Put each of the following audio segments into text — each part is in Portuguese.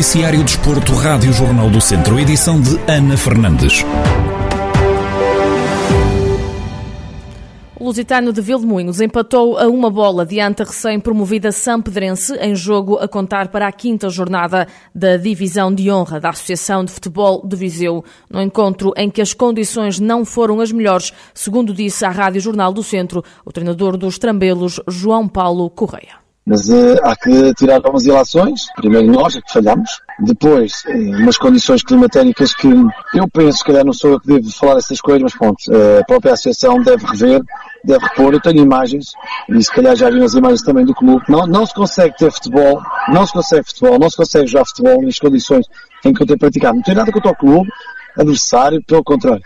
Noticiário Desporto, Rádio Jornal do Centro, edição de Ana Fernandes. O Lusitano de Vilmoinhos empatou a uma bola diante a recém-promovida Sampedrense em jogo a contar para a quinta jornada da Divisão de Honra da Associação de Futebol de Viseu, no encontro em que as condições não foram as melhores, segundo disse à Rádio Jornal do Centro o treinador dos Trambelos, João Paulo Correia. Mas uh, há que tirar algumas ilações. Primeiro nós, é que falhamos. Depois, uh, umas condições climatéricas que eu penso, se calhar não sou eu que devo falar essas coisas, mas pronto, uh, a própria associação deve rever, deve repor. Eu tenho imagens, e se calhar já vi as imagens também do clube. Não, não se consegue ter futebol, não se consegue futebol, não se consegue jogar futebol nas condições em que eu tenho praticado. Não tem nada contra o clube, adversário, pelo contrário.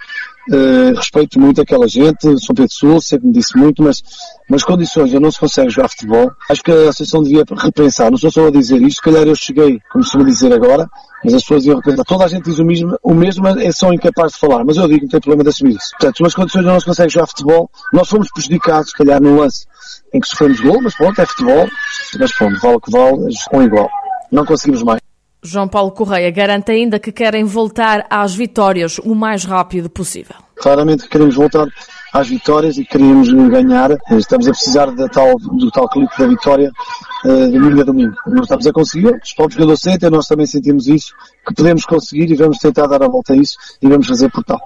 Uh, respeito muito aquela gente, São Pedro Sul, sempre me disse muito, mas, mas condições eu não se consegue jogar futebol. Acho que a Associação devia repensar, não sou só a dizer isto, se calhar eu cheguei, como se me dizer agora, mas as pessoas deviam repensar. Toda a gente diz o mesmo, o mesmo é são incapazes de falar, mas eu digo que não tem problema de assumir isso. Portanto, umas condições não se consegue jogar futebol, nós fomos prejudicados, se calhar, no lance em que sofremos gol, mas pronto, é futebol, mas pronto, vale o que vale, com igual. Não conseguimos mais. João Paulo Correia garante ainda que querem voltar às vitórias o mais rápido possível. Claramente queremos voltar às vitórias e queremos ganhar. Estamos a precisar da tal, do tal clique da vitória uh, domingo a domingo. Não estamos a conseguir, os próprios jogadores sentem, nós também sentimos isso, que podemos conseguir e vamos tentar dar a volta a isso e vamos fazer por tal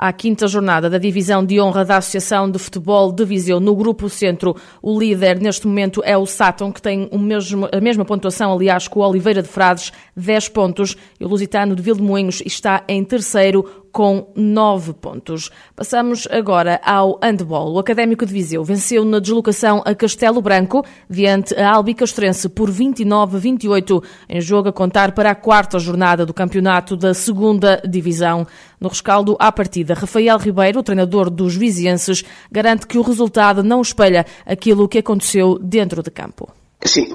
à quinta jornada da Divisão de Honra da Associação de Futebol de Viseu. No Grupo Centro, o líder neste momento é o Sátão, que tem o mesmo, a mesma pontuação, aliás, com o Oliveira de Frades, 10 pontos. E o Lusitano de Vildemoinhos está em terceiro, com 9 pontos. Passamos agora ao handball. O Académico de Viseu venceu na deslocação a Castelo Branco, diante a Albi Castrense por 29-28, em jogo a contar para a quarta jornada do campeonato da segunda divisão. No rescaldo à partida, Rafael Ribeiro, treinador dos vizienses, garante que o resultado não espelha aquilo que aconteceu dentro de campo. Sim,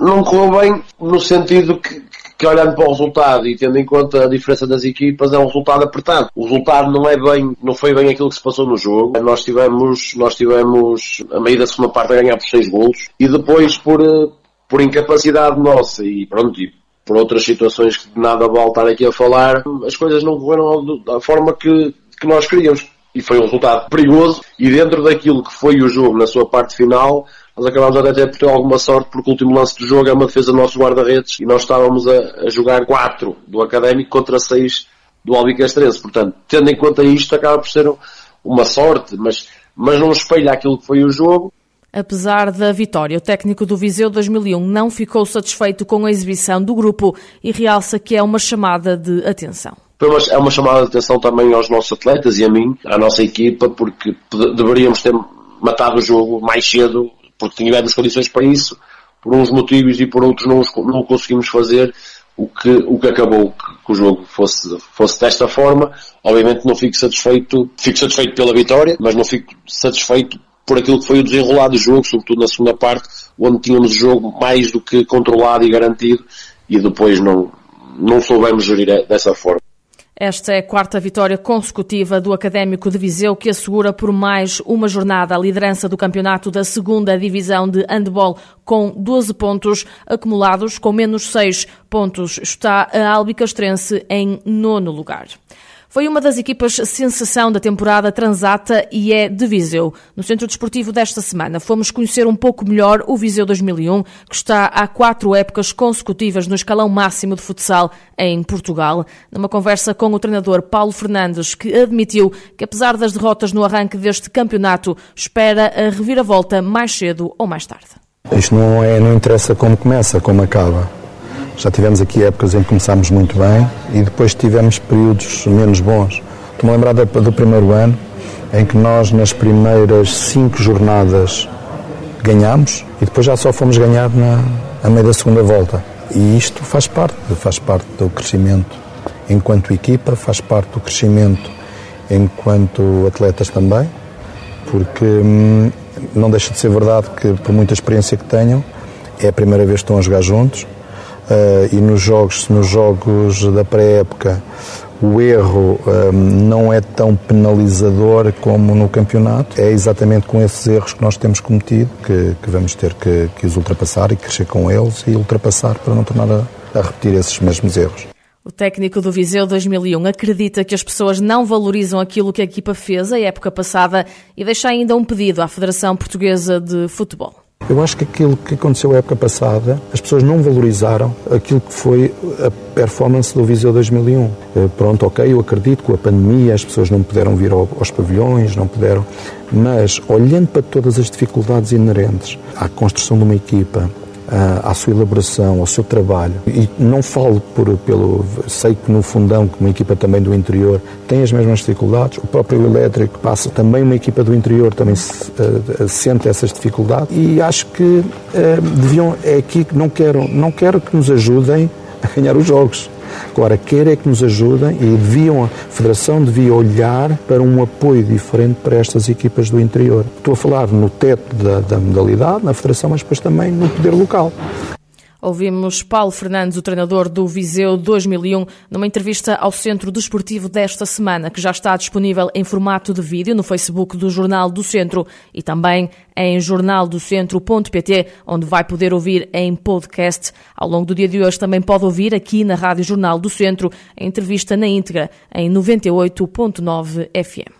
não correu bem no sentido que, que olhando para o resultado e tendo em conta a diferença das equipas, é um resultado apertado. O resultado não é bem, não foi bem aquilo que se passou no jogo. Nós tivemos, nós tivemos a meio da segunda parte a ganhar por seis golos e depois por, eh, por incapacidade nossa e pronto, e por outras situações que nada vale estar aqui a falar, as coisas não correram da forma que, que nós queríamos. E foi um resultado perigoso e dentro daquilo que foi o jogo na sua parte final, nós acabámos até por ter alguma sorte porque o último lance do jogo é uma defesa do nosso guarda-redes e nós estávamos a, a jogar 4 do Académico contra 6 do Albicastrense. Portanto, tendo em conta isto, acaba por ser uma sorte, mas, mas não espelha aquilo que foi o jogo. Apesar da vitória, o técnico do Viseu 2001 não ficou satisfeito com a exibição do grupo e realça que é uma chamada de atenção. É uma chamada de atenção também aos nossos atletas e a mim, à nossa equipa, porque deveríamos ter matado o jogo mais cedo porque tivemos condições para isso, por uns motivos e por outros não, não conseguimos fazer o que, o que acabou que, que, o jogo fosse, fosse desta forma. Obviamente não fico satisfeito, fico satisfeito pela vitória, mas não fico satisfeito por aquilo que foi o desenrolar do jogo, sobretudo na segunda parte, onde tínhamos o jogo mais do que controlado e garantido e depois não, não soubemos gerir dessa forma. Esta é a quarta vitória consecutiva do Académico de Viseu, que assegura por mais uma jornada a liderança do campeonato da segunda divisão de handball, com 12 pontos acumulados, com menos 6 pontos. Está a Albicastrense em nono lugar. Foi uma das equipas sensação da temporada Transata e é de Viseu. No centro desportivo desta semana fomos conhecer um pouco melhor o Viseu 2001, que está há quatro épocas consecutivas no escalão máximo de futsal em Portugal. Numa conversa com o treinador Paulo Fernandes, que admitiu que apesar das derrotas no arranque deste campeonato, espera a reviravolta mais cedo ou mais tarde. Isto não, é, não interessa como começa, como acaba. Já tivemos aqui épocas em que começámos muito bem e depois tivemos períodos menos bons. Estou-me a lembrar do primeiro ano, em que nós, nas primeiras cinco jornadas, ganhámos e depois já só fomos ganhar na, a meio da segunda volta. E isto faz parte, faz parte do crescimento enquanto equipa, faz parte do crescimento enquanto atletas também, porque hum, não deixa de ser verdade que, por muita experiência que tenham, é a primeira vez que estão a jogar juntos, e nos jogos, nos jogos da pré-época o erro um, eh, não é tão penalizador como no campeonato. É exatamente com esses erros que nós temos cometido que, que vamos ter que, que, os ultrapassar e crescer com eles e ultrapassar para não tornar a, a repetir esses mesmos erros. O técnico do Viseu 2001 acredita que as pessoas não valorizam aquilo que a equipa fez a época passada e deixa ainda um pedido à Federação Portuguesa de Futebol. Eu acho que aquilo que aconteceu a época passada, as pessoas não valorizaram aquilo que foi a performance do Viseu 2001. Eh, pronto, ok, eu acredito que com a pandemia as pessoas não puderam vir aos pavilhões, não puderam, mas olhando para todas as dificuldades inerentes à construção de uma equipa, à sua elaboração, ao seu trabalho. E não falo por, pelo. Sei que no fundão, que uma equipa também do interior tem as mesmas dificuldades, o próprio elétrico passa também uma equipa do interior também se, uh, sente essas dificuldades e acho que uh, deviam. É aqui que não quero, não quero que nos ajudem a ganhar os jogos Agora, quer é que nos ajudem e deviam, a Federação devia olhar para um apoio diferente para estas equipas do interior. Estou a falar no teto da, da modalidade, na Federação, mas depois também no poder local. Ouvimos Paulo Fernandes, o treinador do Viseu 2001, numa entrevista ao Centro Desportivo desta semana, que já está disponível em formato de vídeo no Facebook do Jornal do Centro e também em jornaldocentro.pt, onde vai poder ouvir em podcast. Ao longo do dia de hoje também pode ouvir aqui na Rádio Jornal do Centro a entrevista na íntegra em 98.9 FM.